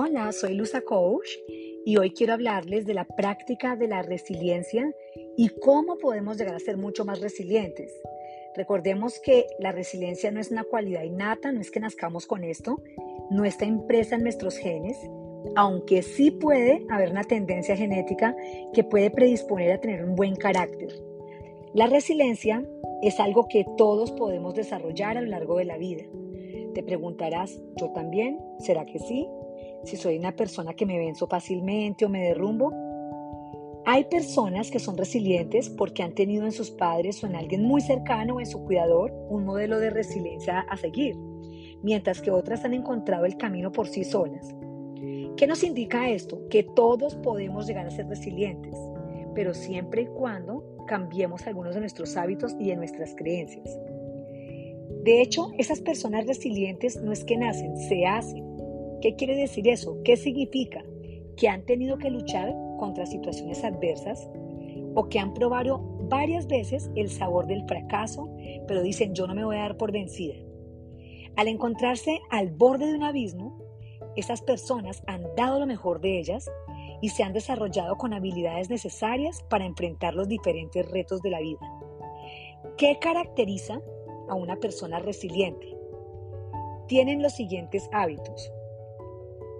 Hola, soy Luza Coach y hoy quiero hablarles de la práctica de la resiliencia y cómo podemos llegar a ser mucho más resilientes. Recordemos que la resiliencia no es una cualidad innata, no es que nazcamos con esto, no está impresa en nuestros genes, aunque sí puede haber una tendencia genética que puede predisponer a tener un buen carácter. La resiliencia es algo que todos podemos desarrollar a lo largo de la vida. Te preguntarás, ¿yo también? ¿Será que sí? Si soy una persona que me venzo fácilmente o me derrumbo. Hay personas que son resilientes porque han tenido en sus padres o en alguien muy cercano o en su cuidador un modelo de resiliencia a seguir, mientras que otras han encontrado el camino por sí solas. ¿Qué nos indica esto? Que todos podemos llegar a ser resilientes, pero siempre y cuando cambiemos algunos de nuestros hábitos y de nuestras creencias. De hecho, esas personas resilientes no es que nacen, se hacen. ¿Qué quiere decir eso? ¿Qué significa? Que han tenido que luchar contra situaciones adversas o que han probado varias veces el sabor del fracaso, pero dicen yo no me voy a dar por vencida. Al encontrarse al borde de un abismo, esas personas han dado lo mejor de ellas y se han desarrollado con habilidades necesarias para enfrentar los diferentes retos de la vida. ¿Qué caracteriza a una persona resiliente? Tienen los siguientes hábitos.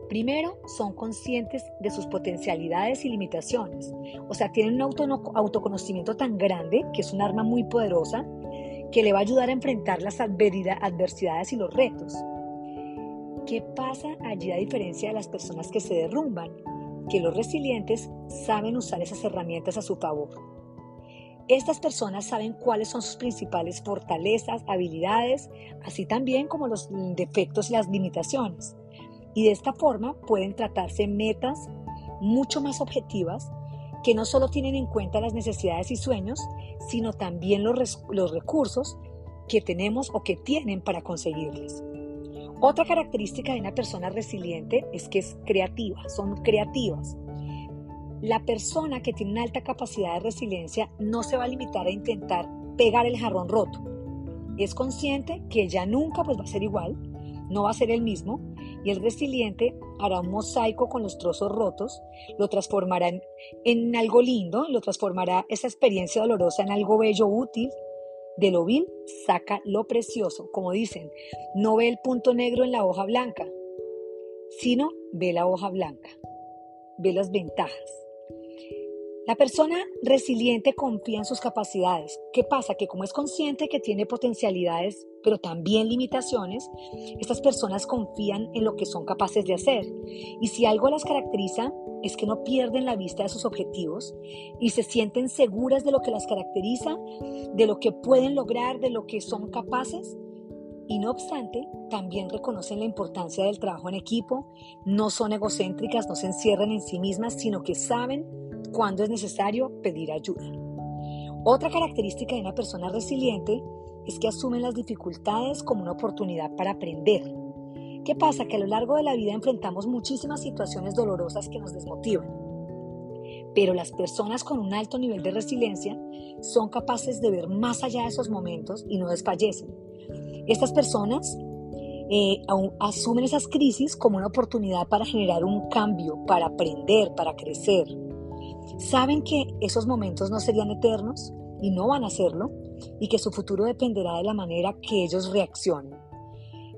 Primero, son conscientes de sus potencialidades y limitaciones. O sea, tienen un autoconocimiento tan grande que es un arma muy poderosa que le va a ayudar a enfrentar las adversidades y los retos. ¿Qué pasa allí a diferencia de las personas que se derrumban? Que los resilientes saben usar esas herramientas a su favor. Estas personas saben cuáles son sus principales fortalezas, habilidades, así también como los defectos y las limitaciones y de esta forma pueden tratarse metas mucho más objetivas que no solo tienen en cuenta las necesidades y sueños, sino también los, los recursos que tenemos o que tienen para conseguirles. Otra característica de una persona resiliente es que es creativa, son creativas. La persona que tiene una alta capacidad de resiliencia no se va a limitar a intentar pegar el jarrón roto. Es consciente que ya nunca pues, va a ser igual, no va a ser el mismo y el resiliente hará un mosaico con los trozos rotos, lo transformará en, algo lindo, lo transformará esa experiencia dolorosa en algo bello, útil. De lo vil saca lo precioso, como dicen, no ve el punto negro en la hoja blanca, sino ve la hoja blanca, ve las ventajas. La persona resiliente confía en sus capacidades. ¿Qué pasa? Que como es consciente que tiene potencialidades, pero también limitaciones, estas personas confían en lo que son capaces de hacer. Y si algo las caracteriza, es que no pierden la vista de sus objetivos y se sienten seguras de lo que las caracteriza, de lo que pueden lograr, de lo que son capaces. Y no obstante, también reconocen la importancia del trabajo en equipo, no son egocéntricas, no se encierran en sí mismas, sino que saben cuando es necesario pedir ayuda. Otra característica de una persona resiliente es que asumen las dificultades como una oportunidad para aprender. ¿Qué pasa? Que a lo largo de la vida enfrentamos muchísimas situaciones dolorosas que nos desmotivan. Pero las personas con un alto nivel de resiliencia son capaces de ver más allá de esos momentos y no desfallecen. Estas personas eh, asumen esas crisis como una oportunidad para generar un cambio, para aprender, para crecer. Saben que esos momentos no serían eternos y no van a serlo y que su futuro dependerá de la manera que ellos reaccionen.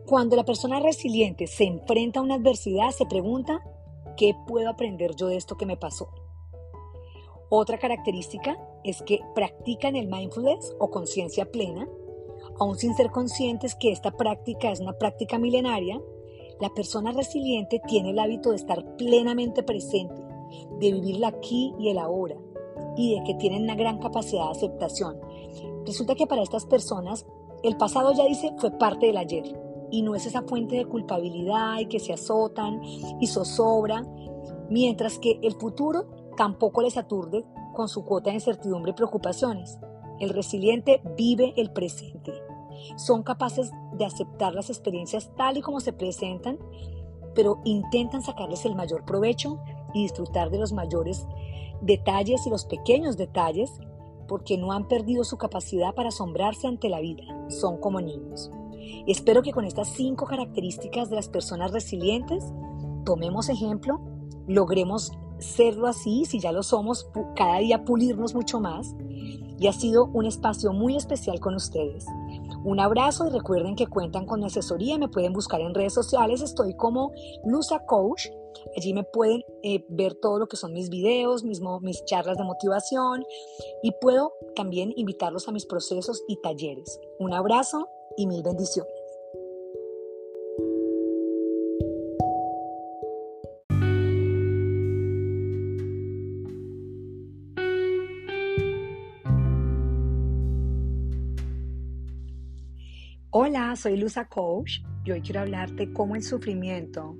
Cuando la persona resiliente se enfrenta a una adversidad, se pregunta, ¿qué puedo aprender yo de esto que me pasó? Otra característica es que practican el mindfulness o conciencia plena, aún sin ser conscientes que esta práctica es una práctica milenaria, la persona resiliente tiene el hábito de estar plenamente presente de vivir aquí y el ahora y de que tienen una gran capacidad de aceptación. Resulta que para estas personas el pasado ya dice fue parte del ayer y no es esa fuente de culpabilidad y que se azotan y zozobran, mientras que el futuro tampoco les aturde con su cuota de incertidumbre y preocupaciones. El resiliente vive el presente. Son capaces de aceptar las experiencias tal y como se presentan, pero intentan sacarles el mayor provecho y disfrutar de los mayores detalles y los pequeños detalles porque no han perdido su capacidad para asombrarse ante la vida. Son como niños. Espero que con estas cinco características de las personas resilientes tomemos ejemplo, logremos serlo así, si ya lo somos, cada día pulirnos mucho más. Y ha sido un espacio muy especial con ustedes. Un abrazo y recuerden que cuentan con mi asesoría, me pueden buscar en redes sociales, estoy como Lusa Coach, allí me pueden eh, ver todo lo que son mis videos, mis, mis charlas de motivación y puedo también invitarlos a mis procesos y talleres. Un abrazo y mil bendiciones. Hola, soy Luza Coach y hoy quiero hablarte cómo el sufrimiento,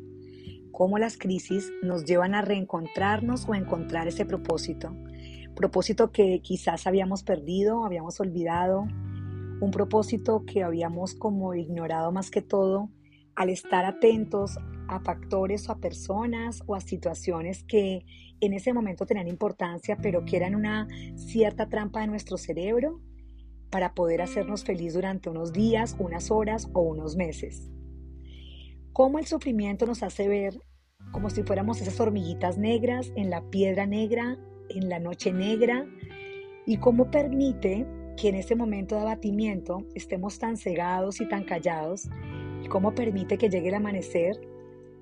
cómo las crisis nos llevan a reencontrarnos o encontrar ese propósito. Propósito que quizás habíamos perdido, habíamos olvidado, un propósito que habíamos como ignorado más que todo al estar atentos a factores o a personas o a situaciones que en ese momento tenían importancia, pero que eran una cierta trampa de nuestro cerebro para poder hacernos feliz durante unos días, unas horas o unos meses. Cómo el sufrimiento nos hace ver como si fuéramos esas hormiguitas negras en la piedra negra, en la noche negra, y cómo permite que en ese momento de abatimiento estemos tan cegados y tan callados, y cómo permite que llegue el amanecer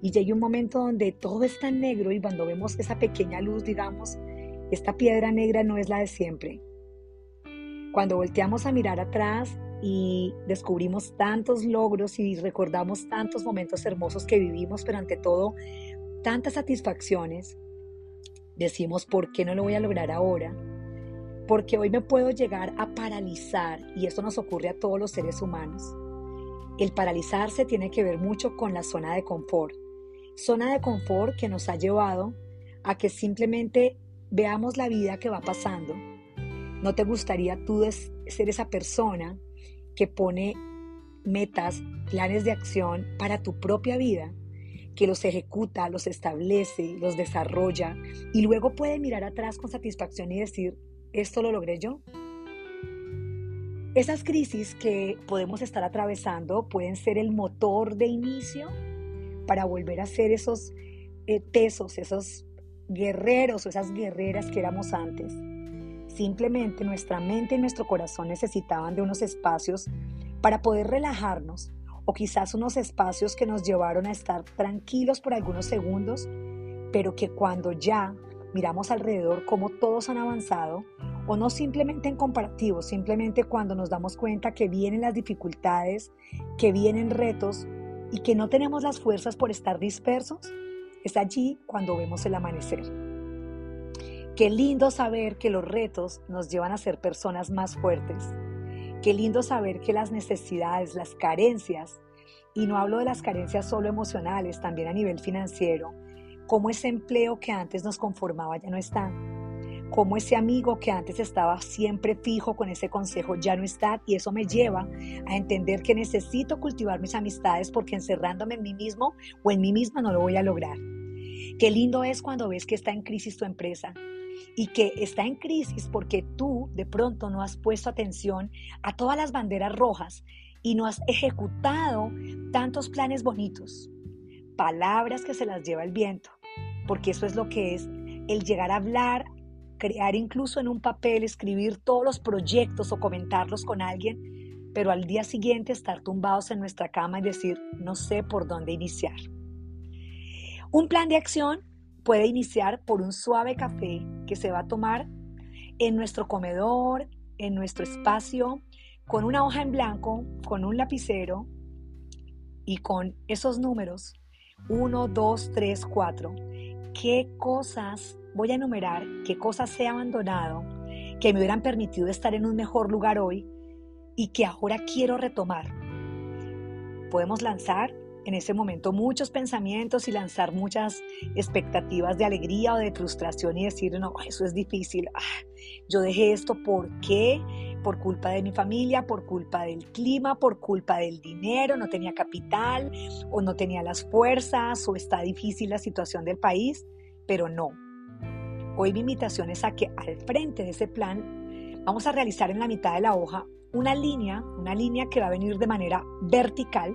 y llegue un momento donde todo es tan negro y cuando vemos esa pequeña luz, digamos, esta piedra negra no es la de siempre, cuando volteamos a mirar atrás y descubrimos tantos logros y recordamos tantos momentos hermosos que vivimos, pero ante todo tantas satisfacciones, decimos, ¿por qué no lo voy a lograr ahora? Porque hoy me puedo llegar a paralizar y esto nos ocurre a todos los seres humanos. El paralizarse tiene que ver mucho con la zona de confort. Zona de confort que nos ha llevado a que simplemente veamos la vida que va pasando ¿No te gustaría tú ser esa persona que pone metas, planes de acción para tu propia vida, que los ejecuta, los establece, los desarrolla y luego puede mirar atrás con satisfacción y decir, esto lo logré yo? Esas crisis que podemos estar atravesando pueden ser el motor de inicio para volver a ser esos eh, tesos, esos guerreros o esas guerreras que éramos antes. Simplemente nuestra mente y nuestro corazón necesitaban de unos espacios para poder relajarnos o quizás unos espacios que nos llevaron a estar tranquilos por algunos segundos, pero que cuando ya miramos alrededor cómo todos han avanzado, o no simplemente en comparativo, simplemente cuando nos damos cuenta que vienen las dificultades, que vienen retos y que no tenemos las fuerzas por estar dispersos, es allí cuando vemos el amanecer. Qué lindo saber que los retos nos llevan a ser personas más fuertes. Qué lindo saber que las necesidades, las carencias, y no hablo de las carencias solo emocionales, también a nivel financiero, como ese empleo que antes nos conformaba ya no está, como ese amigo que antes estaba siempre fijo con ese consejo ya no está y eso me lleva a entender que necesito cultivar mis amistades porque encerrándome en mí mismo o en mí misma no lo voy a lograr. Qué lindo es cuando ves que está en crisis tu empresa, y que está en crisis porque tú de pronto no has puesto atención a todas las banderas rojas y no has ejecutado tantos planes bonitos, palabras que se las lleva el viento, porque eso es lo que es el llegar a hablar, crear incluso en un papel, escribir todos los proyectos o comentarlos con alguien, pero al día siguiente estar tumbados en nuestra cama y decir, no sé por dónde iniciar. Un plan de acción puede iniciar por un suave café que se va a tomar en nuestro comedor, en nuestro espacio, con una hoja en blanco, con un lapicero y con esos números 1, 2, 3, 4. ¿Qué cosas voy a enumerar? ¿Qué cosas he abandonado que me hubieran permitido estar en un mejor lugar hoy y que ahora quiero retomar? Podemos lanzar en ese momento muchos pensamientos y lanzar muchas expectativas de alegría o de frustración y decir, no, eso es difícil, ah, yo dejé esto, ¿por qué? Por culpa de mi familia, por culpa del clima, por culpa del dinero, no tenía capital o no tenía las fuerzas o está difícil la situación del país, pero no. Hoy mi invitación es a que al frente de ese plan vamos a realizar en la mitad de la hoja una línea, una línea que va a venir de manera vertical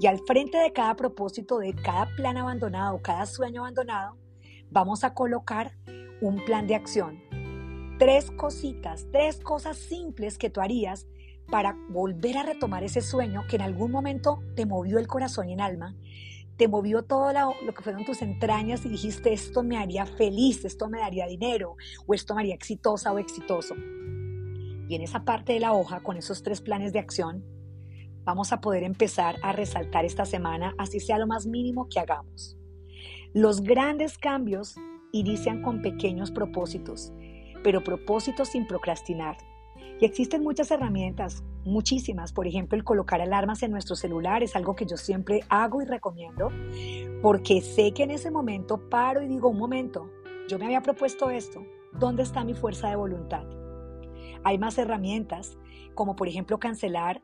Y al frente de cada propósito, de cada plan abandonado, cada sueño abandonado, vamos a colocar un plan de acción. Tres cositas, tres cosas simples que tú harías para volver a retomar ese sueño que en algún momento te movió el corazón y el alma, te movió todo lo, que fueron tus entrañas y dijiste esto me haría feliz, esto me daría dinero o esto me haría exitosa o exitoso. Y en esa parte de la hoja, con esos tres planes de acción, vamos a poder empezar a resaltar esta semana, así sea lo más mínimo que hagamos. Los grandes cambios inician con pequeños propósitos, pero propósitos sin procrastinar. Y existen muchas herramientas, muchísimas. Por ejemplo, el colocar alarmas en nuestro celular es algo que yo siempre hago y recomiendo, porque sé que en ese momento paro y digo, un momento, yo me había propuesto esto, ¿dónde está mi fuerza de voluntad? Hay más herramientas, como por ejemplo cancelar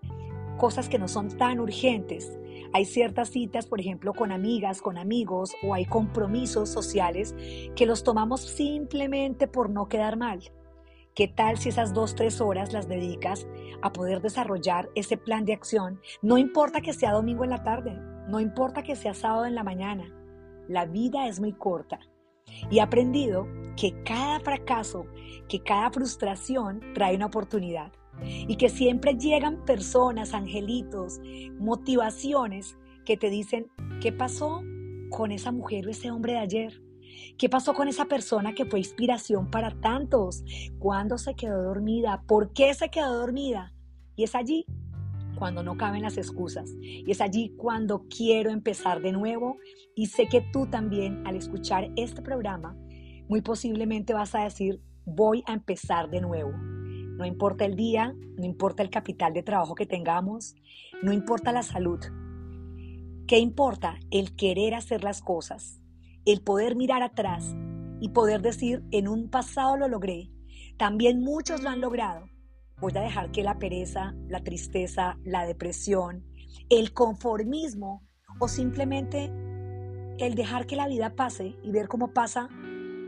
cosas que no son tan urgentes. Hay ciertas citas, por ejemplo, con amigas, con amigos, o hay compromisos sociales que los tomamos simplemente por no quedar mal. ¿Qué tal si esas dos, tres horas las dedicas a poder desarrollar ese plan de acción? No importa que sea domingo en la tarde, no importa que sea sábado en la mañana. La vida es muy corta. Y he aprendido que cada fracaso, que cada frustración trae una oportunidad. Y que siempre llegan personas, angelitos, motivaciones que te dicen, ¿qué pasó con esa mujer o ese hombre de ayer? ¿Qué pasó con esa persona que fue inspiración para tantos? ¿Cuándo se quedó dormida? ¿Por qué se quedó dormida? Y es allí cuando no caben las excusas. Y es allí cuando quiero empezar de nuevo. Y sé que tú también al escuchar este programa, muy posiblemente vas a decir, voy a empezar de nuevo. No importa el día, no importa el capital de trabajo que tengamos, no importa la salud. ¿Qué importa? El querer hacer las cosas el poder mirar atrás y poder decir, en un pasado lo logré, también muchos lo han logrado. Voy a dejar que la pereza, la tristeza, la depresión, el conformismo o simplemente el dejar que la vida pase y ver cómo pasa,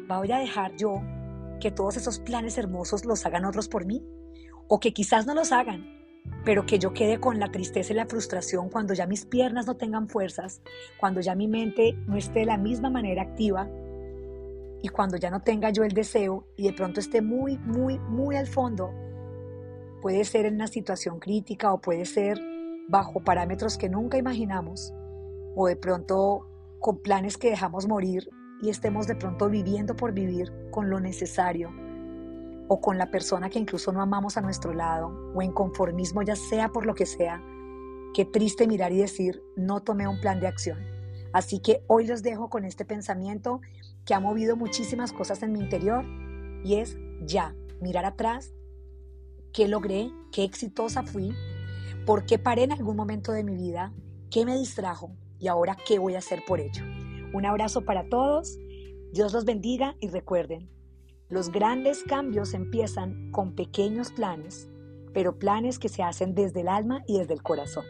voy a dejar yo que todos esos planes hermosos los hagan otros por mí o que quizás no los hagan, pero que yo quede con la tristeza y la frustración cuando ya mis piernas no tengan fuerzas, cuando ya mi mente no esté de la misma manera activa y cuando ya no tenga yo el deseo y de pronto esté muy, muy, muy al fondo, puede ser en una situación crítica o puede ser bajo parámetros que nunca imaginamos o de pronto con planes que dejamos morir y estemos de pronto viviendo por vivir con lo necesario o con la persona que incluso no amamos a nuestro lado o en conformismo ya sea por lo que sea, qué triste mirar y decir, no tomé un plan de acción. Así que hoy los dejo con este pensamiento que ha movido muchísimas cosas en mi interior y es ya, mirar atrás, qué logré, qué exitosa fui, por qué paré en algún momento de mi vida, qué me distrajo y ahora qué voy a hacer por ello. Un abrazo para todos, Dios los bendiga y recuerden, los grandes cambios empiezan con pequeños planes, pero planes que se hacen desde el alma y desde el corazón.